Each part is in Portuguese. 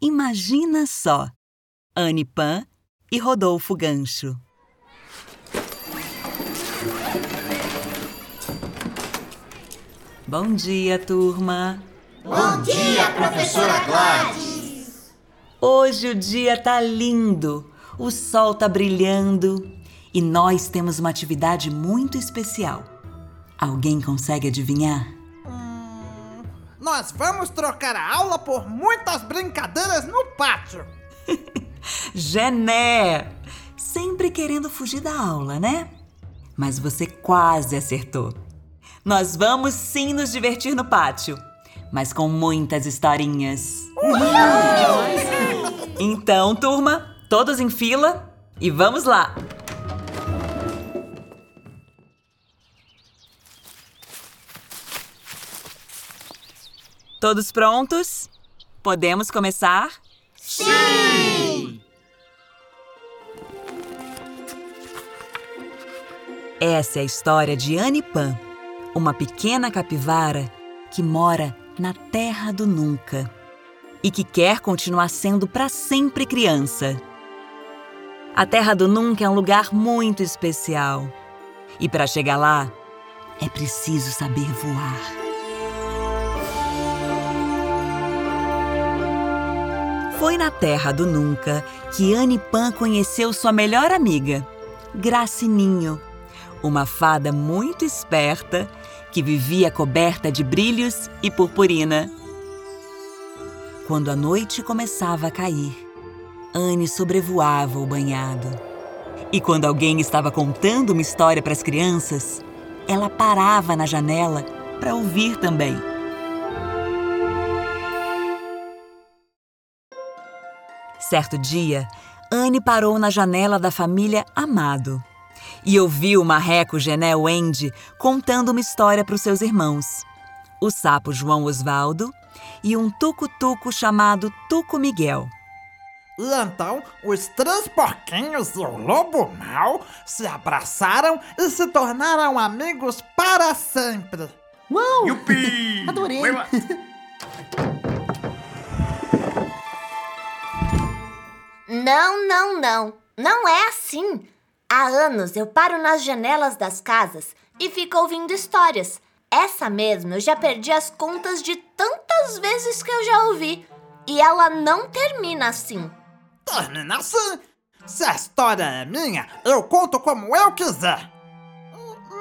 Imagina só! Anne Pan e Rodolfo Gancho. Bom dia, turma! Bom dia, professora Gladys! Hoje o dia tá lindo, o sol tá brilhando e nós temos uma atividade muito especial. Alguém consegue adivinhar? Nós vamos trocar a aula por muitas brincadeiras no pátio. Gené! Sempre querendo fugir da aula, né? Mas você quase acertou. Nós vamos sim nos divertir no pátio, mas com muitas historinhas. Então, turma, todos em fila e vamos lá! Todos prontos? Podemos começar? Sim! Essa é a história de Anne Pan, uma pequena capivara que mora na Terra do Nunca e que quer continuar sendo para sempre criança. A Terra do Nunca é um lugar muito especial e para chegar lá é preciso saber voar. Foi na Terra do Nunca que Anne Pan conheceu sua melhor amiga, Gracininho, uma fada muito esperta que vivia coberta de brilhos e purpurina. Quando a noite começava a cair, Anne sobrevoava o banhado. E quando alguém estava contando uma história para as crianças, ela parava na janela para ouvir também. Certo dia, Anne parou na janela da família Amado e ouviu o marreco Gené Wendy contando uma história para os seus irmãos. O sapo João Osvaldo e um tuco-tuco chamado Tuco Miguel. E então, os três porquinhos e o lobo mau se abraçaram e se tornaram amigos para sempre. Uau! Yupi! Adorei! Não, não, não. Não é assim. Há anos eu paro nas janelas das casas e fico ouvindo histórias. Essa mesmo eu já perdi as contas de tantas vezes que eu já ouvi. E ela não termina assim. Termina assim. Se a história é minha, eu conto como eu quiser.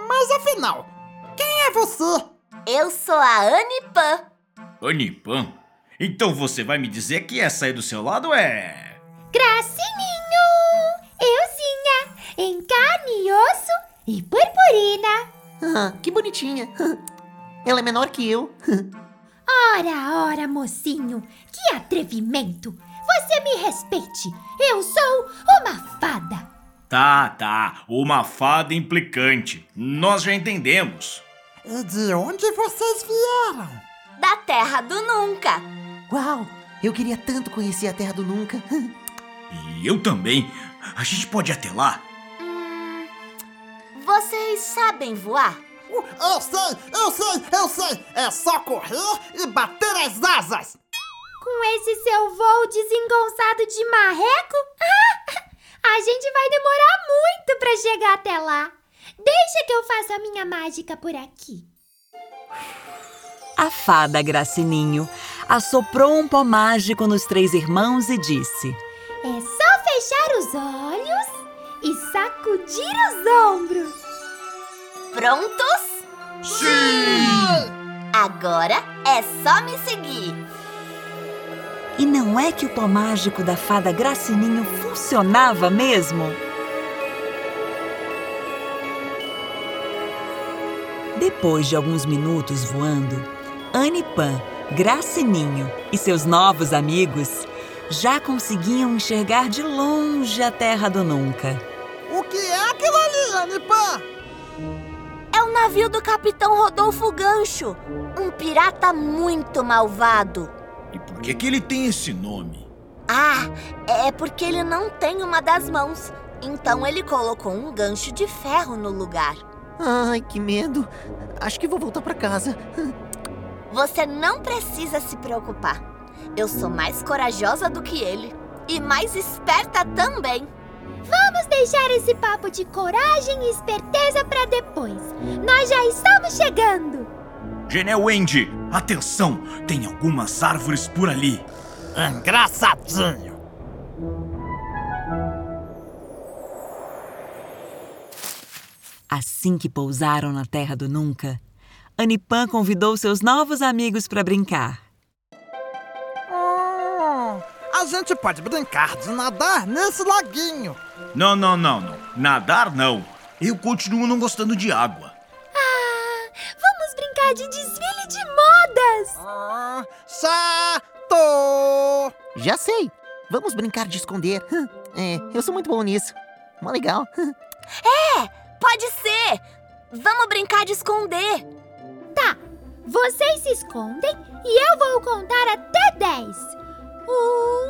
Mas afinal, quem é você? Eu sou a Anne Pan. Anipan? Então você vai me dizer que essa aí do seu lado é. Gracininho! Euzinha! Em carne e osso e purpurina! Ah, que bonitinha. Ela é menor que eu. Ora, ora, mocinho! Que atrevimento! Você me respeite! Eu sou uma fada! Tá, tá. Uma fada implicante. Nós já entendemos. E de onde vocês vieram? Da Terra do Nunca. Uau! Eu queria tanto conhecer a Terra do Nunca. Eu também. A gente pode ir até lá? Hum, vocês sabem voar? Uh, Eu sei, eu sei, eu sei! É só correr e bater as asas! Com esse seu voo desengonçado de marreco? a gente vai demorar muito pra chegar até lá. Deixa que eu faça a minha mágica por aqui. A fada Gracininho assoprou um pó mágico nos três irmãos e disse: olhos e sacudir os ombros. Prontos? Sim! Agora é só me seguir. E não é que o pó mágico da fada Gracininho funcionava mesmo? Depois de alguns minutos voando, Anne Pan, Gracininho e seus novos amigos já conseguiam enxergar de longe a Terra do Nunca. O que é aquilo ali, Anipã? É o navio do Capitão Rodolfo Gancho, um pirata muito malvado. E por que, que ele tem esse nome? Ah, é porque ele não tem uma das mãos. Então ele colocou um gancho de ferro no lugar. Ai, que medo. Acho que vou voltar pra casa. Você não precisa se preocupar. Eu sou mais corajosa do que ele. E mais esperta também. Vamos deixar esse papo de coragem e esperteza para depois. Nós já estamos chegando. Genel Wendy, atenção! Tem algumas árvores por ali. Engraçadinho. Assim que pousaram na terra do nunca, Anipan convidou seus novos amigos para brincar. A gente pode brincar de nadar nesse laguinho. Não, não, não, não. Nadar não. Eu continuo não gostando de água. Ah, vamos brincar de desfile de modas. Ah, chato! Já sei. Vamos brincar de esconder. Hum, É, eu sou muito bom nisso. Mó legal. Hum. Pode ser! Vamos brincar de esconder. Tá, vocês se escondem e eu vou contar até 10. Um,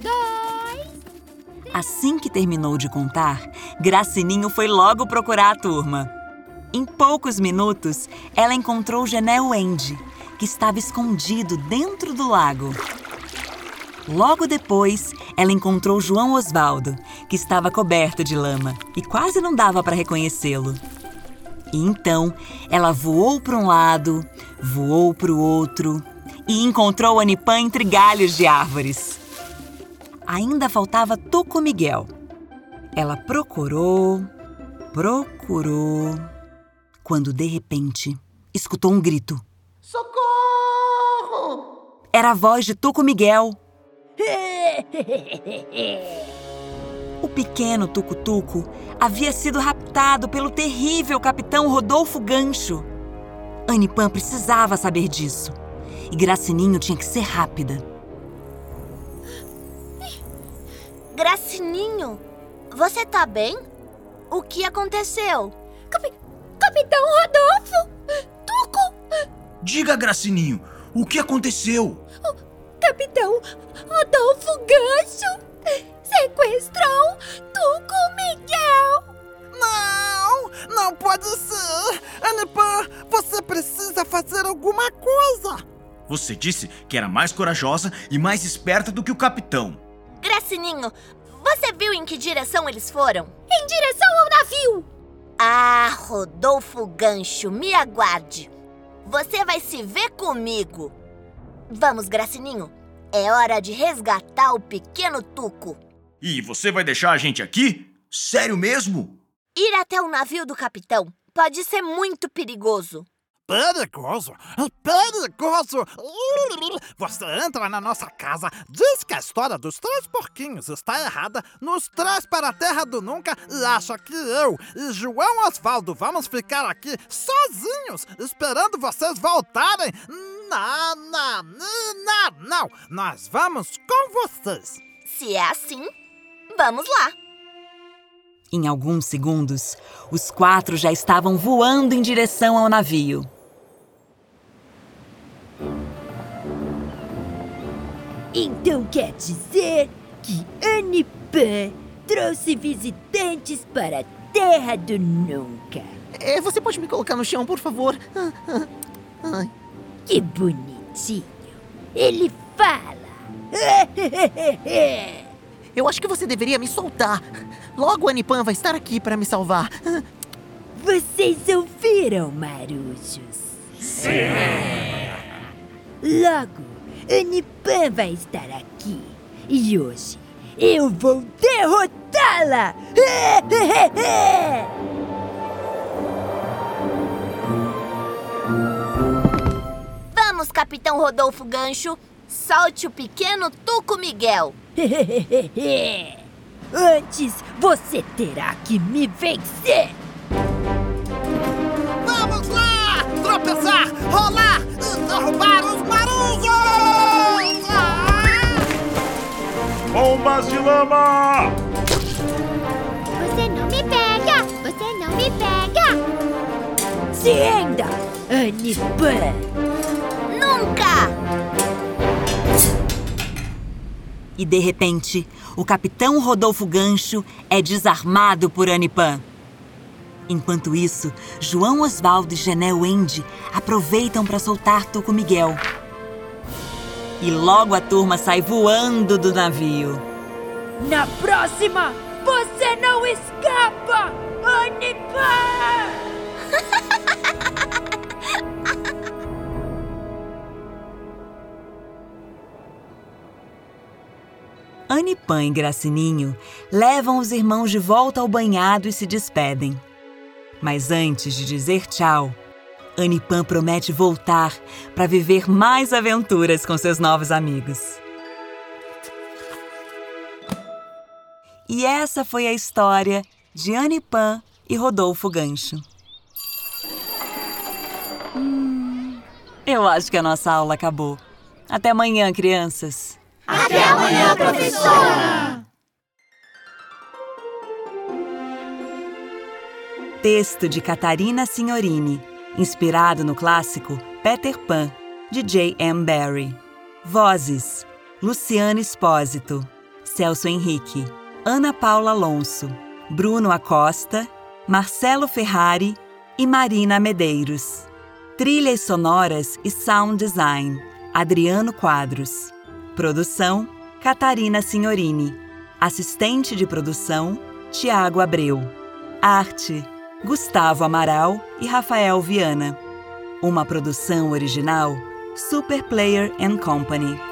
dois. Assim que terminou de contar, Gracininho foi logo procurar a turma. Em poucos minutos, ela encontrou Genel Wendy, que estava escondido dentro do lago. Logo depois, ela encontrou João Osvaldo, que estava coberto de lama e quase não dava para reconhecê-lo. E então, ela voou para um lado, voou para o outro e encontrou Anipan entre galhos de árvores. Ainda faltava Tuco Miguel. Ela procurou, procurou, quando de repente escutou um grito. Socorro! Era a voz de Tuco Miguel. O pequeno Tucutuco havia sido raptado pelo terrível capitão Rodolfo Gancho. Anipan precisava saber disso. E Gracininho tinha que ser rápida. Gracininho, você tá bem? O que aconteceu? Capi- Capitão Rodolfo! Tuco! Diga, Gracininho, o que aconteceu? Capitão Rodolfo Gancho sequestrou Tuco Miguel! Não, não pode ser. Anipan, você precisa fazer alguma coisa. Você disse que era mais corajosa e mais esperta do que o capitão. Gracininho, você viu em que direção eles foram? Em direção ao navio! Ah, Rodolfo Gancho, me aguarde. Você vai se ver comigo. Vamos, Gracininho. É hora de resgatar o pequeno Tuco. E você vai deixar a gente aqui? Sério mesmo? Ir até o navio do capitão pode ser muito perigoso. Perigoso, perigoso. Você entra na nossa casa, diz que a história dos três porquinhos está errada, nos traz para a terra do nunca e acha que eu e João Osvaldo vamos ficar aqui sozinhos, esperando vocês voltarem. Não, não, não, não. Nós vamos com vocês. Se é assim, vamos lá. Em alguns segundos, os quatro já estavam voando em direção ao navio. Então quer dizer que Anipan trouxe visitantes para a Terra do Nunca. É, você pode me colocar no chão, por favor? Ah, ah, Ai, Que bonitinho. Ele fala. eu acho que você deveria me soltar. Logo a Anipan vai estar aqui para me salvar. Vocês ouviram, marujos? Sim! Logo, Anipan vai estar aqui. E hoje eu vou derrotá-la! Vamos, Capitão Rodolfo Gancho. Solte o pequeno Tuco Miguel. Antes, você terá que me vencer! Vamos lá! Tropeçar, rolar Bombas de lama! Você não me pega! Você não me pega! Se ainda, Anipan! Nunca! E de repente, o capitão Rodolfo Gancho é desarmado por Anipan. Enquanto isso, João Osvaldo e Genel Wendy aproveitam para soltar Tuco Miguel. E logo a turma sai voando do navio. Na próxima, você não escapa! Anipan! Anipan e Gracininho levam os irmãos de volta ao banhado e se despedem. Mas antes de dizer tchau, Anipan promete voltar para viver mais aventuras com seus novos amigos. E essa foi a história de Anipan e Rodolfo Gancho. Hum, eu acho que a nossa aula acabou. Até amanhã, crianças. Até amanhã, professora! Texto de Catarina Signorini, inspirado no clássico Peter Pan, de J. M. Barrie. Vozes: Luciana Espósito, Celso Henrique, Ana Paula Alonso, Bruno Acosta, Marcelo Ferrari e Marina Medeiros. Trilhas sonoras e sound design: Adriano Quadros. Produção: Catarina Signorini. Assistente de produção: Tiago Abreu. Arte: Gustavo Amaral e Rafael Viana. Uma produção original Super Player and Company.